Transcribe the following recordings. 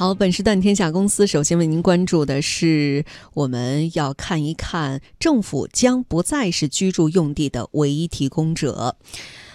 好，本时段天下公司首先为您关注的是，我们要看一看政府将不再是居住用地的唯一提供者。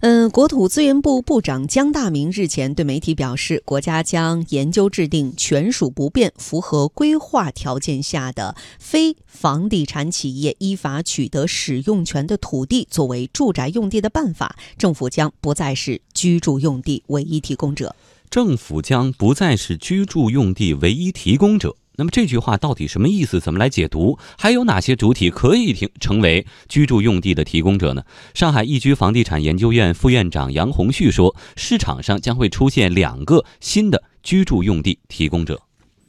嗯，国土资源部部长江大明日前对媒体表示，国家将研究制定权属不变、符合规划条件下的非房地产企业依法取得使用权的土地作为住宅用地的办法。政府将不再是居住用地唯一提供者。政府将不再是居住用地唯一提供者。那么这句话到底什么意思？怎么来解读？还有哪些主体可以成成为居住用地的提供者呢？上海易居房地产研究院副院长杨红旭说，市场上将会出现两个新的居住用地提供者。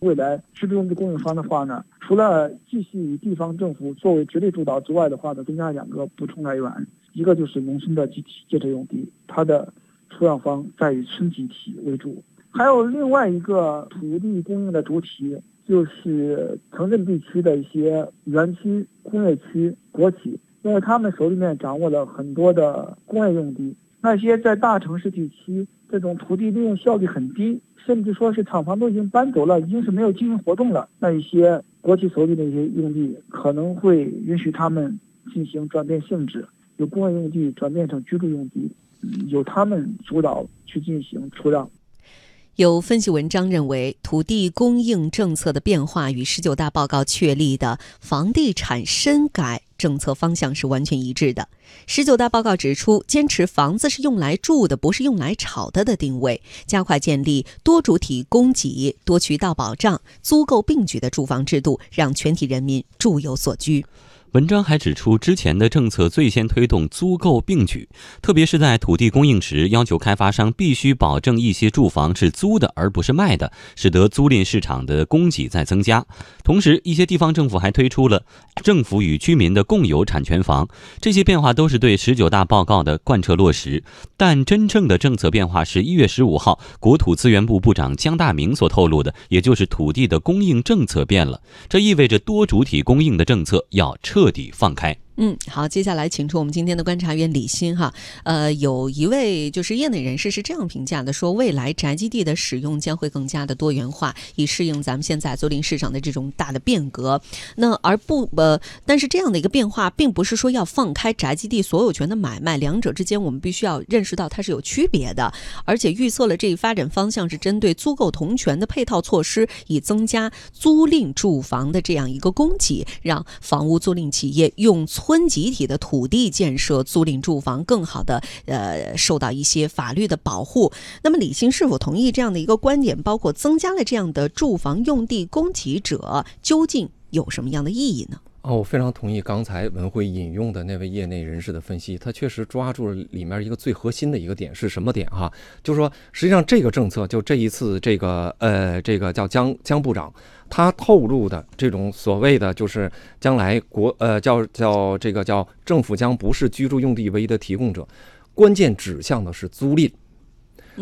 未来居住用地供应商的话呢，除了继续以地方政府作为直立主导之外的话呢，增加两个补充来源，一个就是农村的集体建设用地，它的。出让方在于村集体为主，还有另外一个土地供应的主体，就是城镇地区的一些园区、工业区、国企，因为他们手里面掌握了很多的工业用地。那些在大城市地区，这种土地利用效率很低，甚至说是厂房都已经搬走了，已经是没有经营活动了。那一些国企手里的一些用地，可能会允许他们进行转变性质，由工业用地转变成居住用地。由他们主导去进行出让。有分析文章认为，土地供应政策的变化与十九大报告确立的房地产深改政策方向是完全一致的。十九大报告指出，坚持房子是用来住的，不是用来炒的的定位，加快建立多主体供给、多渠道保障、租购并举的住房制度，让全体人民住有所居。文章还指出，之前的政策最先推动租购并举，特别是在土地供应时，要求开发商必须保证一些住房是租的而不是卖的，使得租赁市场的供给在增加。同时，一些地方政府还推出了政府与居民的共有产权房，这些变化都是对十九大报告的贯彻落实。但真正的政策变化是一月十五号，国土资源部部长江大明所透露的，也就是土地的供应政策变了，这意味着多主体供应的政策要彻。彻底放开。嗯，好，接下来请出我们今天的观察员李欣哈。呃，有一位就是业内人士是这样评价的，说未来宅基地的使用将会更加的多元化，以适应咱们现在租赁市场的这种大的变革。那而不呃，但是这样的一个变化，并不是说要放开宅基地所有权的买卖，两者之间我们必须要认识到它是有区别的。而且预测了这一发展方向是针对租购同权的配套措施，以增加租赁住房的这样一个供给，让房屋租赁企业用村。村集体的土地建设租赁住房，更好的呃受到一些法律的保护。那么李欣是否同意这样的一个观点？包括增加了这样的住房用地供给者，究竟有什么样的意义呢？哦，我非常同意刚才文辉引用的那位业内人士的分析，他确实抓住了里面一个最核心的一个点是什么点哈？就是说，实际上这个政策就这一次这个呃这个叫江江部长他透露的这种所谓的就是将来国呃叫叫这个叫政府将不是居住用地唯一的提供者，关键指向的是租赁。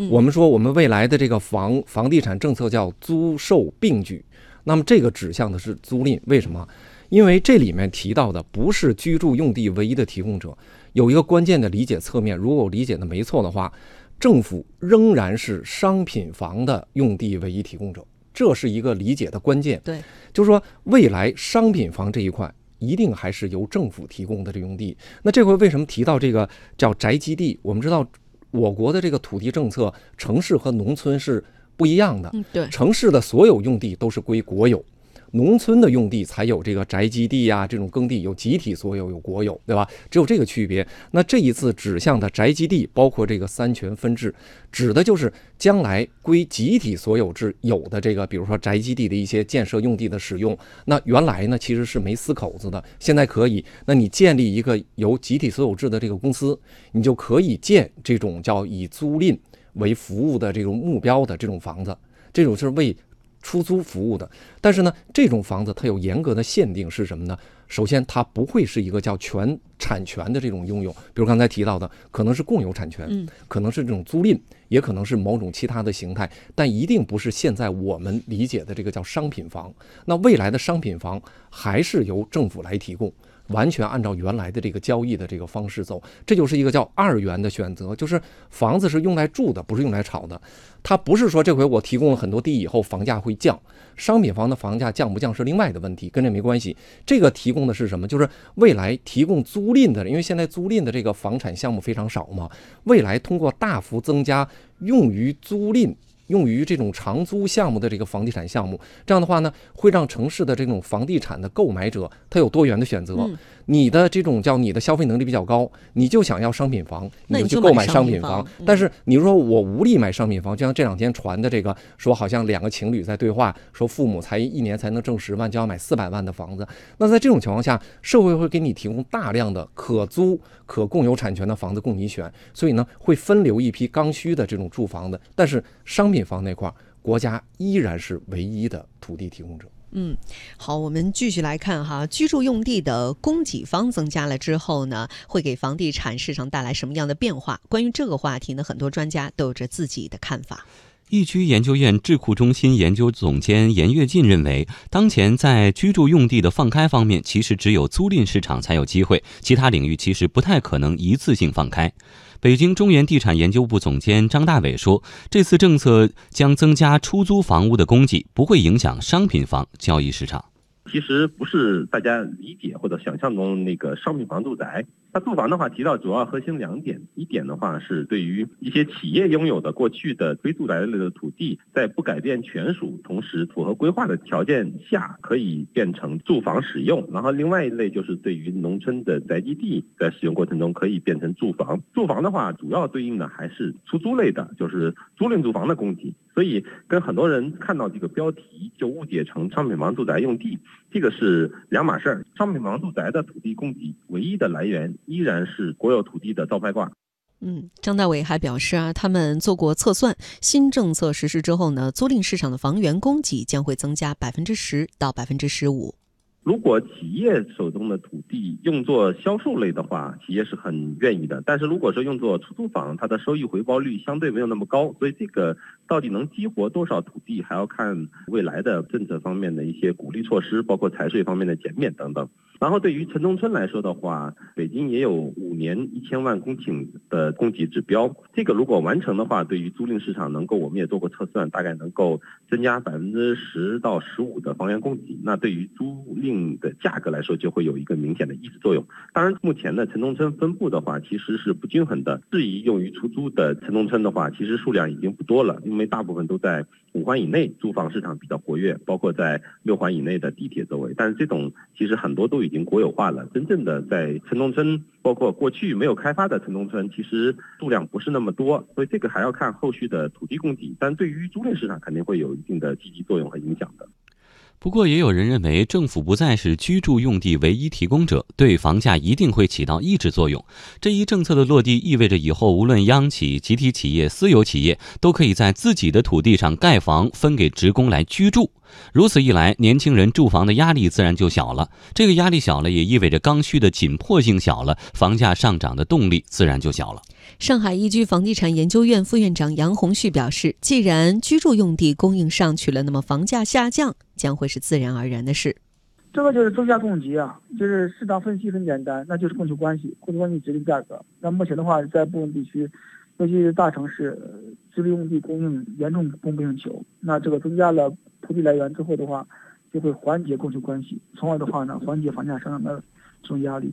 我们说我们未来的这个房房地产政策叫租售并举，那么这个指向的是租赁，为什么？因为这里面提到的不是居住用地唯一的提供者，有一个关键的理解侧面。如果我理解的没错的话，政府仍然是商品房的用地唯一提供者，这是一个理解的关键。对，就是说未来商品房这一块一定还是由政府提供的这用地。那这回为什么提到这个叫宅基地？我们知道我国的这个土地政策，城市和农村是不一样的。嗯，对，城市的所有用地都是归国有。农村的用地才有这个宅基地呀，这种耕地有集体所有，有国有，对吧？只有这个区别。那这一次指向的宅基地，包括这个三权分置，指的就是将来归集体所有制有的这个，比如说宅基地的一些建设用地的使用。那原来呢，其实是没死口子的，现在可以。那你建立一个由集体所有制的这个公司，你就可以建这种叫以租赁为服务的这种目标的这种房子，这种是为。出租服务的，但是呢，这种房子它有严格的限定，是什么呢？首先，它不会是一个叫全产权的这种拥有，比如刚才提到的，可能是共有产权，嗯，可能是这种租赁，也可能是某种其他的形态，但一定不是现在我们理解的这个叫商品房。那未来的商品房还是由政府来提供。完全按照原来的这个交易的这个方式走，这就是一个叫二元的选择，就是房子是用来住的，不是用来炒的。它不是说这回我提供了很多地以后房价会降，商品房的房价降不降是另外的问题，跟这没关系。这个提供的是什么？就是未来提供租赁的，因为现在租赁的这个房产项目非常少嘛，未来通过大幅增加用于租赁。用于这种长租项目的这个房地产项目，这样的话呢，会让城市的这种房地产的购买者他有多元的选择。你的这种叫你的消费能力比较高，你就想要商品房，你就去购买商品房。但是你说我无力买商品房，就像这两天传的这个，说好像两个情侣在对话，说父母才一年才能挣十万，就要买四百万的房子。那在这种情况下，社会会给你提供大量的可租、可共有产权的房子供你选，所以呢，会分流一批刚需的这种住房的。但是商品房那块，国家依然是唯一的土地提供者。嗯，好，我们继续来看哈，居住用地的供给方增加了之后呢，会给房地产市场带来什么样的变化？关于这个话题呢，很多专家都有着自己的看法。易居研究院智库中心研究总监严跃进认为，当前在居住用地的放开方面，其实只有租赁市场才有机会，其他领域其实不太可能一次性放开。北京中原地产研究部总监张大伟说：“这次政策将增加出租房屋的供给，不会影响商品房交易市场。其实不是大家理解或者想象中那个商品房住宅。”它住房的话，提到主要核心两点，一点的话是对于一些企业拥有的过去的非住宅类的土地，在不改变权属，同时符合规划的条件下，可以变成住房使用。然后另外一类就是对于农村的宅基地，在使用过程中可以变成住房。住房的话，主要对应的还是出租类的，就是租赁住房的供给。所以跟很多人看到这个标题就误解成商品房住宅用地，这个是两码事儿。商品房住宅的土地供给唯一的来源。依然是国有土地的招牌挂。嗯，张大伟还表示啊，他们做过测算，新政策实施之后呢，租赁市场的房源供给将会增加百分之十到百分之十五。如果企业手中的土地用作销售类的话，企业是很愿意的。但是如果说用作出租房，它的收益回报率相对没有那么高，所以这个到底能激活多少土地，还要看未来的政策方面的一些鼓励措施，包括财税方面的减免等等。然后对于城中村来说的话，北京也有五年一千万公顷的供给指标。这个如果完成的话，对于租赁市场能够，我们也做过测算，大概能够增加百分之十到十五的房源供给。那对于租赁的价格来说，就会有一个明显的抑制作用。当然，目前的城中村分布的话，其实是不均衡的。适宜用于出租的城中村的话，其实数量已经不多了，因为大部分都在五环以内，租房市场比较活跃，包括在六环以内的地铁周围。但是这种其实很多都已已经国有化了。真正的在城中村，包括过去没有开发的城中村，其实数量不是那么多，所以这个还要看后续的土地供给。但对于租赁市场，肯定会有一定的积极作用和影响的。不过，也有人认为，政府不再是居住用地唯一提供者，对房价一定会起到抑制作用。这一政策的落地，意味着以后无论央企、集体企业、私有企业，都可以在自己的土地上盖房，分给职工来居住。如此一来，年轻人住房的压力自然就小了。这个压力小了，也意味着刚需的紧迫性小了，房价上涨的动力自然就小了。上海易居房地产研究院副院长杨红旭表示，既然居住用地供应上去了，那么房价下降将会是自然而然的事。这个就是增加供给啊，就是市场分析很简单，那就是供求关系，供求关系决定价格。那目前的话，在部分地区，尤其是大城市，居住用地供应严重供不应求。那这个增加了土地来源之后的话，就会缓解供求关系，从而的话呢，缓解房价上涨的这种压力。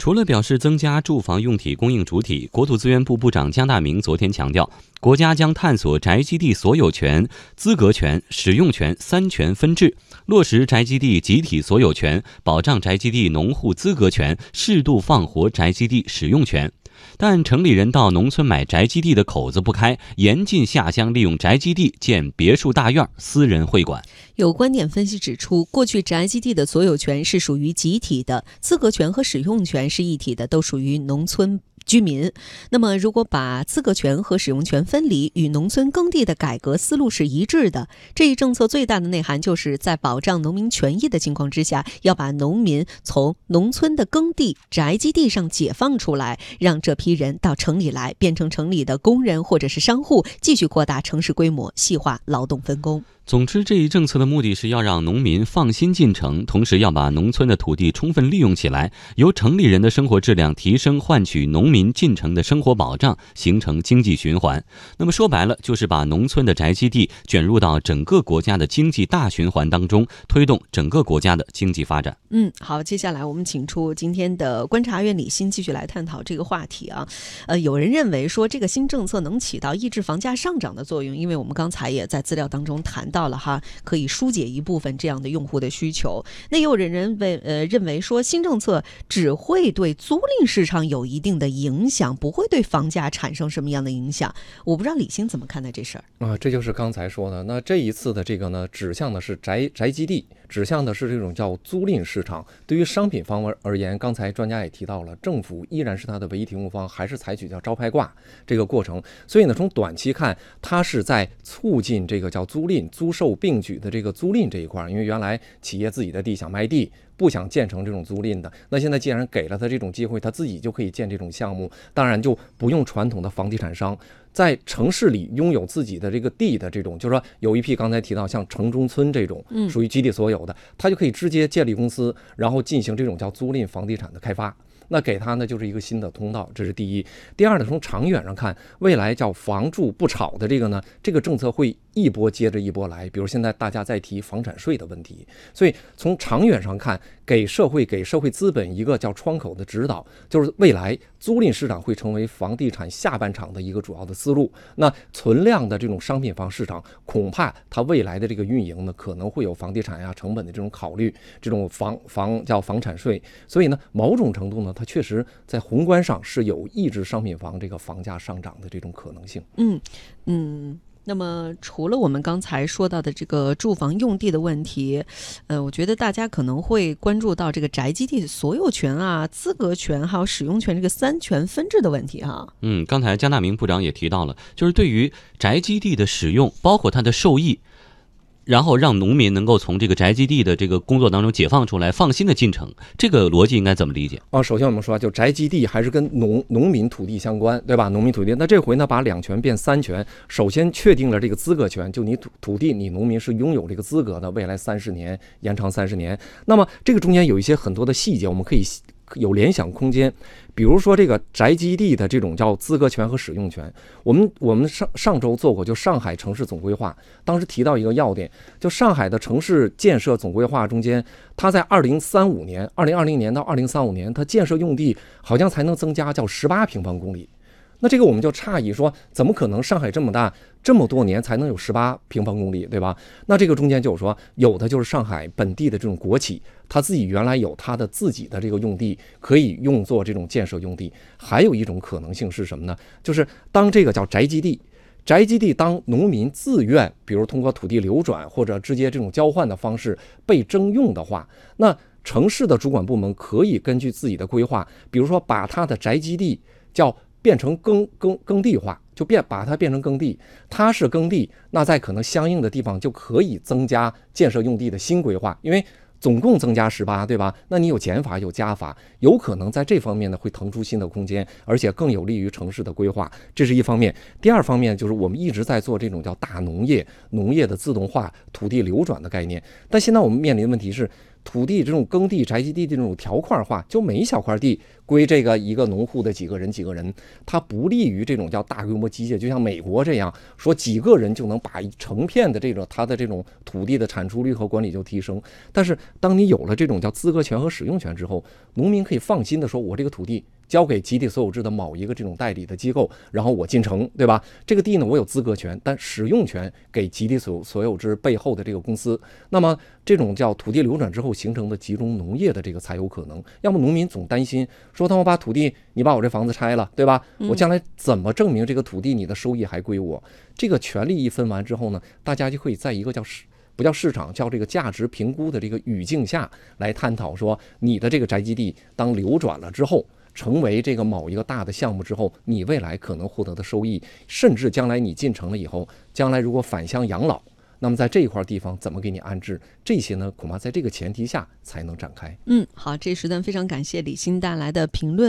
除了表示增加住房用体供应主体，国土资源部部长姜大明昨天强调，国家将探索宅基地所有权、资格权、使用权三权分置，落实宅基地集体所有权，保障宅基地农户资格权，适度放活宅基地使用权。但城里人到农村买宅基地的口子不开，严禁下乡利用宅基地建别墅大院、私人会馆。有观点分析指出，过去宅基地的所有权是属于集体的，资格权和使用权是一体的，都属于农村。居民，那么如果把资格权和使用权分离，与农村耕地的改革思路是一致的。这一政策最大的内涵就是在保障农民权益的情况之下，要把农民从农村的耕地、宅基地上解放出来，让这批人到城里来，变成城里的工人或者是商户，继续扩大城市规模，细化劳动分工。总之，这一政策的目的是要让农民放心进城，同时要把农村的土地充分利用起来，由城里人的生活质量提升换取农民进城的生活保障，形成经济循环。那么说白了，就是把农村的宅基地卷入到整个国家的经济大循环当中，推动整个国家的经济发展。嗯，好，接下来我们请出今天的观察员李欣继续来探讨这个话题啊。呃，有人认为说这个新政策能起到抑制房价上涨的作用，因为我们刚才也在资料当中谈到。到了哈，可以疏解一部分这样的用户的需求。那也有人认为，呃，认为说新政策只会对租赁市场有一定的影响，不会对房价产生什么样的影响。我不知道李欣怎么看待这事儿啊？这就是刚才说的。那这一次的这个呢，指向的是宅宅基地，指向的是这种叫租赁市场。对于商品房而言，刚才专家也提到了，政府依然是它的唯一提供方，还是采取叫招牌挂这个过程。所以呢，从短期看，它是在促进这个叫租赁租。租售并举的这个租赁这一块，因为原来企业自己的地想卖地，不想建成这种租赁的，那现在既然给了他这种机会，他自己就可以建这种项目，当然就不用传统的房地产商在城市里拥有自己的这个地的这种，就是说有一批刚才提到像城中村这种，属于集体所有的，他就可以直接建立公司，然后进行这种叫租赁房地产的开发。那给他呢就是一个新的通道，这是第一。第二呢，从长远上看，未来叫房住不炒的这个呢，这个政策会一波接着一波来。比如现在大家在提房产税的问题，所以从长远上看，给社会给社会资本一个叫窗口的指导，就是未来租赁市场会成为房地产下半场的一个主要的思路。那存量的这种商品房市场，恐怕它未来的这个运营呢，可能会有房地产呀成本的这种考虑，这种房房叫房产税。所以呢，某种程度呢。它确实在宏观上是有抑制商品房这个房价上涨的这种可能性。嗯嗯，那么除了我们刚才说到的这个住房用地的问题，呃，我觉得大家可能会关注到这个宅基地所有权啊、资格权还有使用权这个三权分置的问题哈。嗯，刚才江大明部长也提到了，就是对于宅基地的使用，包括它的受益。然后让农民能够从这个宅基地的这个工作当中解放出来，放心的进城，这个逻辑应该怎么理解？啊，首先我们说，就宅基地还是跟农农民土地相关，对吧？农民土地，那这回呢，把两权变三权，首先确定了这个资格权，就你土土地，你农民是拥有这个资格的，未来三十年延长三十年。那么这个中间有一些很多的细节，我们可以。有联想空间，比如说这个宅基地的这种叫资格权和使用权，我们我们上上周做过，就上海城市总规划，当时提到一个要点，就上海的城市建设总规划中间，它在二零三五年，二零二零年到二零三五年，它建设用地好像才能增加叫十八平方公里。那这个我们就诧异说，怎么可能上海这么大，这么多年才能有十八平方公里，对吧？那这个中间就有说，有的就是上海本地的这种国企，他自己原来有他的自己的这个用地，可以用作这种建设用地。还有一种可能性是什么呢？就是当这个叫宅基地，宅基地当农民自愿，比如通过土地流转或者直接这种交换的方式被征用的话，那城市的主管部门可以根据自己的规划，比如说把他的宅基地叫。变成耕耕耕地化，就变把它变成耕地，它是耕地，那在可能相应的地方就可以增加建设用地的新规划，因为总共增加十八，对吧？那你有减法有加法，有可能在这方面呢会腾出新的空间，而且更有利于城市的规划，这是一方面。第二方面就是我们一直在做这种叫大农业，农业的自动化、土地流转的概念，但现在我们面临的问题是。土地这种耕地、宅基地的这种条块化，就每一小块地归这个一个农户的几个人、几个人，它不利于这种叫大规模机械。就像美国这样说，几个人就能把成片的这个它的这种土地的产出率和管理就提升。但是，当你有了这种叫资格权和使用权之后，农民可以放心的说，我这个土地。交给集体所有制的某一个这种代理的机构，然后我进城，对吧？这个地呢，我有资格权，但使用权给集体所所有制背后的这个公司。那么这种叫土地流转之后形成的集中农业的这个才有可能。要么农民总担心说，当我把土地，你把我这房子拆了，对吧？我将来怎么证明这个土地你的收益还归我？这个权利一分完之后呢，大家就可以在一个叫市不叫市场，叫这个价值评估的这个语境下来探讨说，你的这个宅基地当流转了之后。成为这个某一个大的项目之后，你未来可能获得的收益，甚至将来你进城了以后，将来如果返乡养老，那么在这一块地方怎么给你安置？这些呢，恐怕在这个前提下才能展开。嗯，好，这时段非常感谢李欣带来的评论。